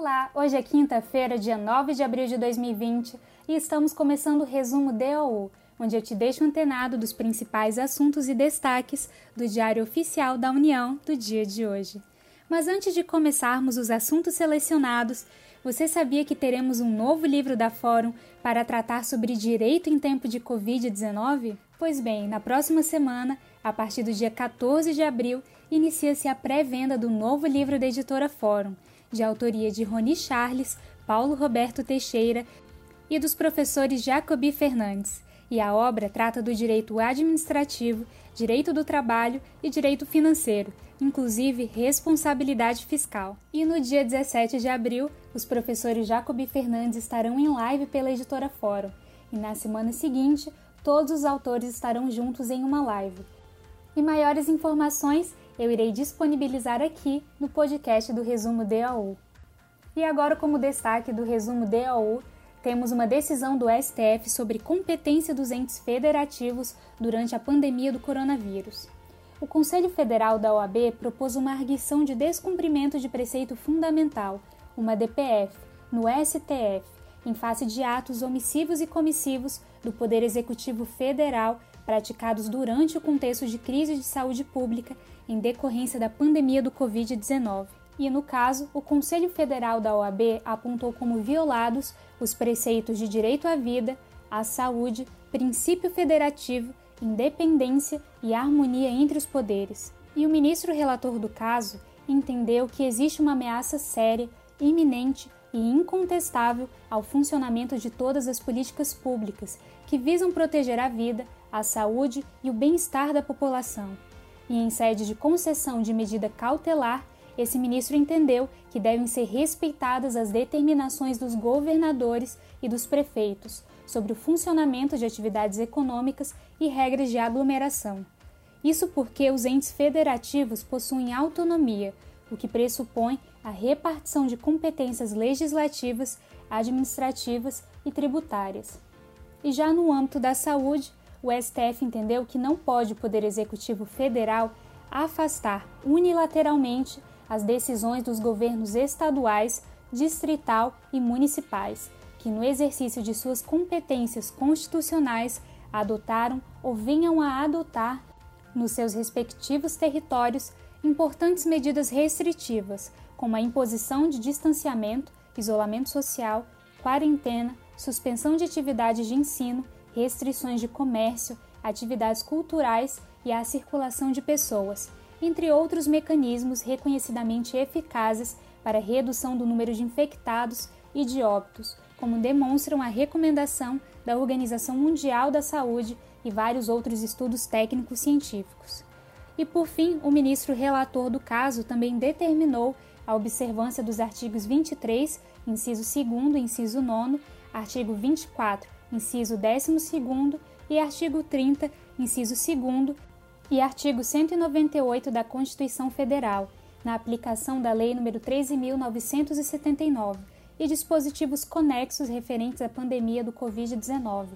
Olá, hoje é quinta-feira, dia 9 de abril de 2020 e estamos começando o resumo DOU, onde eu te deixo antenado dos principais assuntos e destaques do Diário Oficial da União do dia de hoje. Mas antes de começarmos os assuntos selecionados, você sabia que teremos um novo livro da Fórum para tratar sobre direito em tempo de Covid-19? Pois bem, na próxima semana, a partir do dia 14 de abril, inicia-se a pré-venda do novo livro da editora Fórum de autoria de Roni Charles, Paulo Roberto Teixeira e dos professores Jacobi Fernandes. E a obra trata do direito administrativo, direito do trabalho e direito financeiro, inclusive responsabilidade fiscal. E no dia 17 de abril, os professores Jacobi Fernandes estarão em live pela editora Fórum. E na semana seguinte, todos os autores estarão juntos em uma live. E maiores informações eu irei disponibilizar aqui no podcast do Resumo DAU. E agora, como destaque do Resumo DAU, temos uma decisão do STF sobre competência dos entes federativos durante a pandemia do coronavírus. O Conselho Federal da OAB propôs uma arguição de descumprimento de preceito fundamental, uma DPF, no STF, em face de atos omissivos e comissivos do Poder Executivo Federal praticados durante o contexto de crise de saúde pública em decorrência da pandemia do Covid-19. E, no caso, o Conselho Federal da OAB apontou como violados os preceitos de direito à vida, à saúde, princípio federativo, independência e harmonia entre os poderes. E o ministro relator do caso entendeu que existe uma ameaça séria, iminente e incontestável ao funcionamento de todas as políticas públicas que visam proteger a vida, a saúde e o bem-estar da população e em sede de concessão de medida cautelar, esse ministro entendeu que devem ser respeitadas as determinações dos governadores e dos prefeitos sobre o funcionamento de atividades econômicas e regras de aglomeração. Isso porque os entes federativos possuem autonomia, o que pressupõe a repartição de competências legislativas, administrativas e tributárias. E já no âmbito da saúde, o STF entendeu que não pode o Poder Executivo Federal afastar unilateralmente as decisões dos governos estaduais, distrital e municipais, que no exercício de suas competências constitucionais adotaram ou venham a adotar nos seus respectivos territórios importantes medidas restritivas, como a imposição de distanciamento, isolamento social, quarentena, suspensão de atividades de ensino restrições de comércio, atividades culturais e à circulação de pessoas, entre outros mecanismos reconhecidamente eficazes para redução do número de infectados e de óbitos, como demonstram a recomendação da Organização Mundial da Saúde e vários outros estudos técnicos científicos. E por fim, o ministro relator do caso também determinou a observância dos artigos 23, inciso 2 e inciso 9, artigo 24 inciso 12 e artigo 30, inciso 2 e artigo 198 da Constituição Federal, na aplicação da Lei nº 13.979 e dispositivos conexos referentes à pandemia do Covid-19,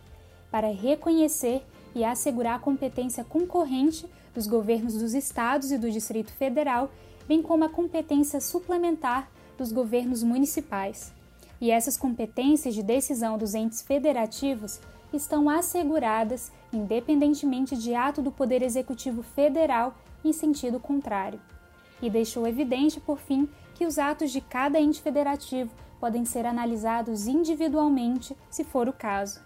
para reconhecer e assegurar a competência concorrente dos governos dos estados e do Distrito Federal, bem como a competência suplementar dos governos municipais e essas competências de decisão dos entes federativos estão asseguradas independentemente de ato do Poder Executivo Federal em sentido contrário. E deixou evidente, por fim, que os atos de cada ente federativo podem ser analisados individualmente, se for o caso.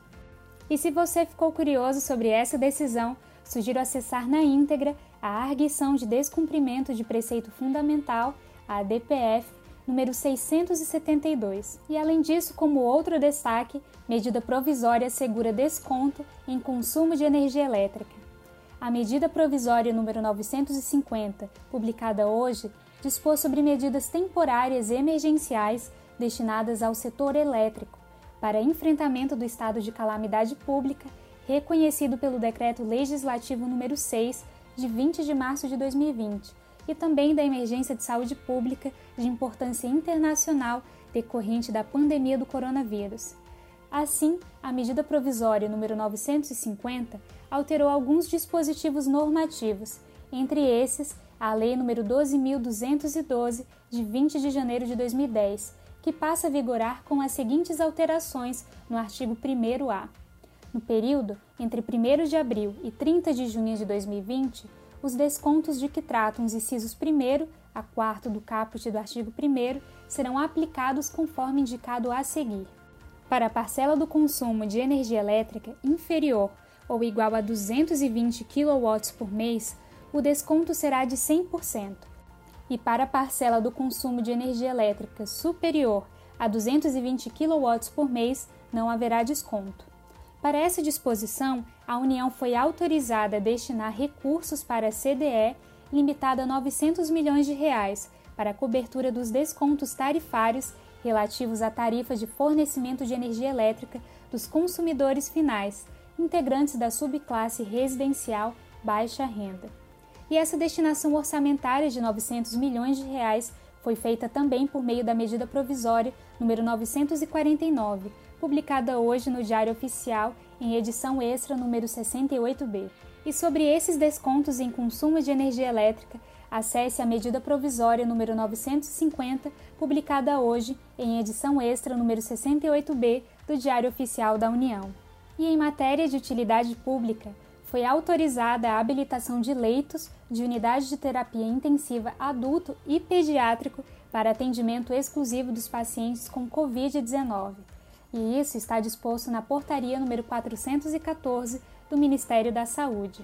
E se você ficou curioso sobre essa decisão, sugiro acessar na íntegra a Arguição de Descumprimento de Preceito Fundamental, a DPF, número 672. E além disso, como outro destaque, medida provisória assegura desconto em consumo de energia elétrica. A medida provisória número 950, publicada hoje, dispôs sobre medidas temporárias e emergenciais destinadas ao setor elétrico para enfrentamento do estado de calamidade pública reconhecido pelo decreto legislativo número 6 de 20 de março de 2020 e também da emergência de saúde pública de importância internacional decorrente da pandemia do coronavírus. Assim, a medida provisória número 950 alterou alguns dispositivos normativos, entre esses a Lei número 12212 de 20 de janeiro de 2010, que passa a vigorar com as seguintes alterações no artigo 1A. No período entre 1 de abril e 30 de junho de 2020, os descontos de que tratam os incisos 1 a 4 do caput do artigo 1 serão aplicados conforme indicado a seguir. Para a parcela do consumo de energia elétrica inferior ou igual a 220 kW por mês, o desconto será de 100%. E para a parcela do consumo de energia elétrica superior a 220 kW por mês, não haverá desconto. Para essa disposição, a União foi autorizada a destinar recursos para a CDE limitada a 900 milhões de reais para a cobertura dos descontos tarifários relativos à tarifa de fornecimento de energia elétrica dos consumidores finais, integrantes da subclasse residencial baixa renda. E essa destinação orçamentária de 900 milhões de reais foi feita também por meio da medida provisória número 949, publicada hoje no Diário Oficial em edição extra número 68B. E sobre esses descontos em consumo de energia elétrica, acesse a medida provisória número 950, publicada hoje em edição extra número 68B do Diário Oficial da União. E em matéria de utilidade pública, foi autorizada a habilitação de leitos de unidade de terapia intensiva adulto e pediátrico para atendimento exclusivo dos pacientes com Covid-19. E isso está disposto na portaria número 414 do Ministério da Saúde.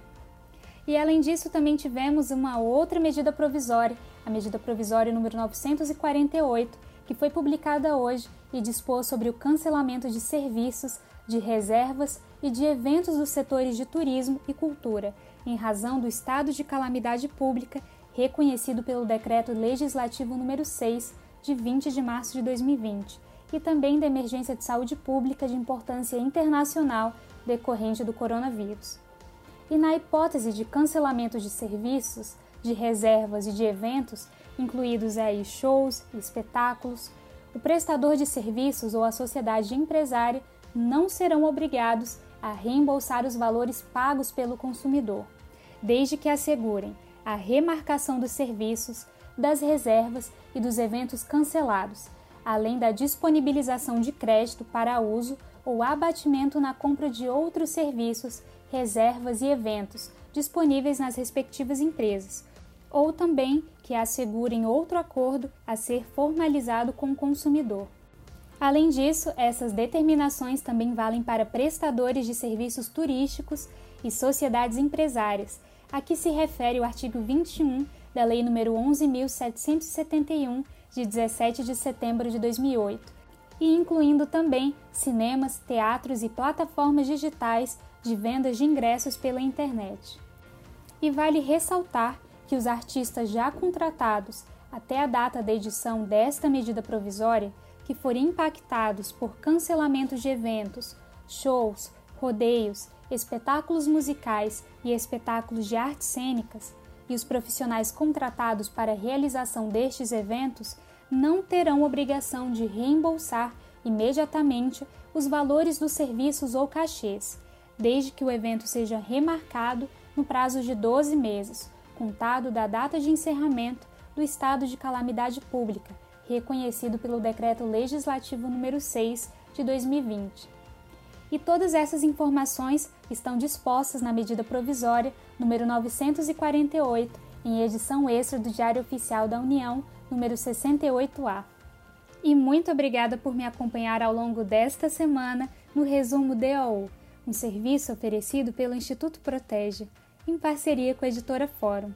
E além disso, também tivemos uma outra medida provisória, a medida provisória número 948, que foi publicada hoje e dispôs sobre o cancelamento de serviços, de reservas e de eventos dos setores de turismo e cultura, em razão do estado de calamidade pública reconhecido pelo Decreto Legislativo número 6, de 20 de março de 2020, e também da emergência de saúde pública de importância internacional decorrente do coronavírus. E na hipótese de cancelamento de serviços, de reservas e de eventos, incluídos aí shows e espetáculos, o prestador de serviços ou a sociedade empresária não serão obrigados a reembolsar os valores pagos pelo consumidor, desde que assegurem a remarcação dos serviços, das reservas e dos eventos cancelados, além da disponibilização de crédito para uso ou abatimento na compra de outros serviços, reservas e eventos disponíveis nas respectivas empresas, ou também que assegurem outro acordo a ser formalizado com o consumidor. Além disso, essas determinações também valem para prestadores de serviços turísticos e sociedades empresárias, a que se refere o artigo 21 da Lei nº 11.771, de 17 de setembro de 2008, e incluindo também cinemas, teatros e plataformas digitais de vendas de ingressos pela internet. E vale ressaltar que os artistas já contratados até a data da edição desta medida provisória, que forem impactados por cancelamentos de eventos, shows, rodeios, espetáculos musicais e espetáculos de artes cênicas, e os profissionais contratados para a realização destes eventos não terão obrigação de reembolsar imediatamente os valores dos serviços ou cachês, desde que o evento seja remarcado no prazo de 12 meses, contado da data de encerramento do estado de calamidade pública, reconhecido pelo Decreto Legislativo número 6 de 2020. E todas essas informações estão dispostas na medida provisória número 948, em edição extra do Diário Oficial da União, número 68A. E muito obrigada por me acompanhar ao longo desta semana no resumo DOU, um serviço oferecido pelo Instituto Protege, em parceria com a editora Fórum.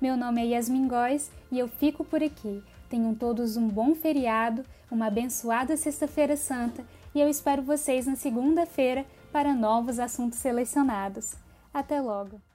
Meu nome é Yasmin Góes e eu fico por aqui. Tenham todos um bom feriado, uma abençoada Sexta-feira Santa e eu espero vocês na segunda-feira para novos assuntos selecionados. Até logo!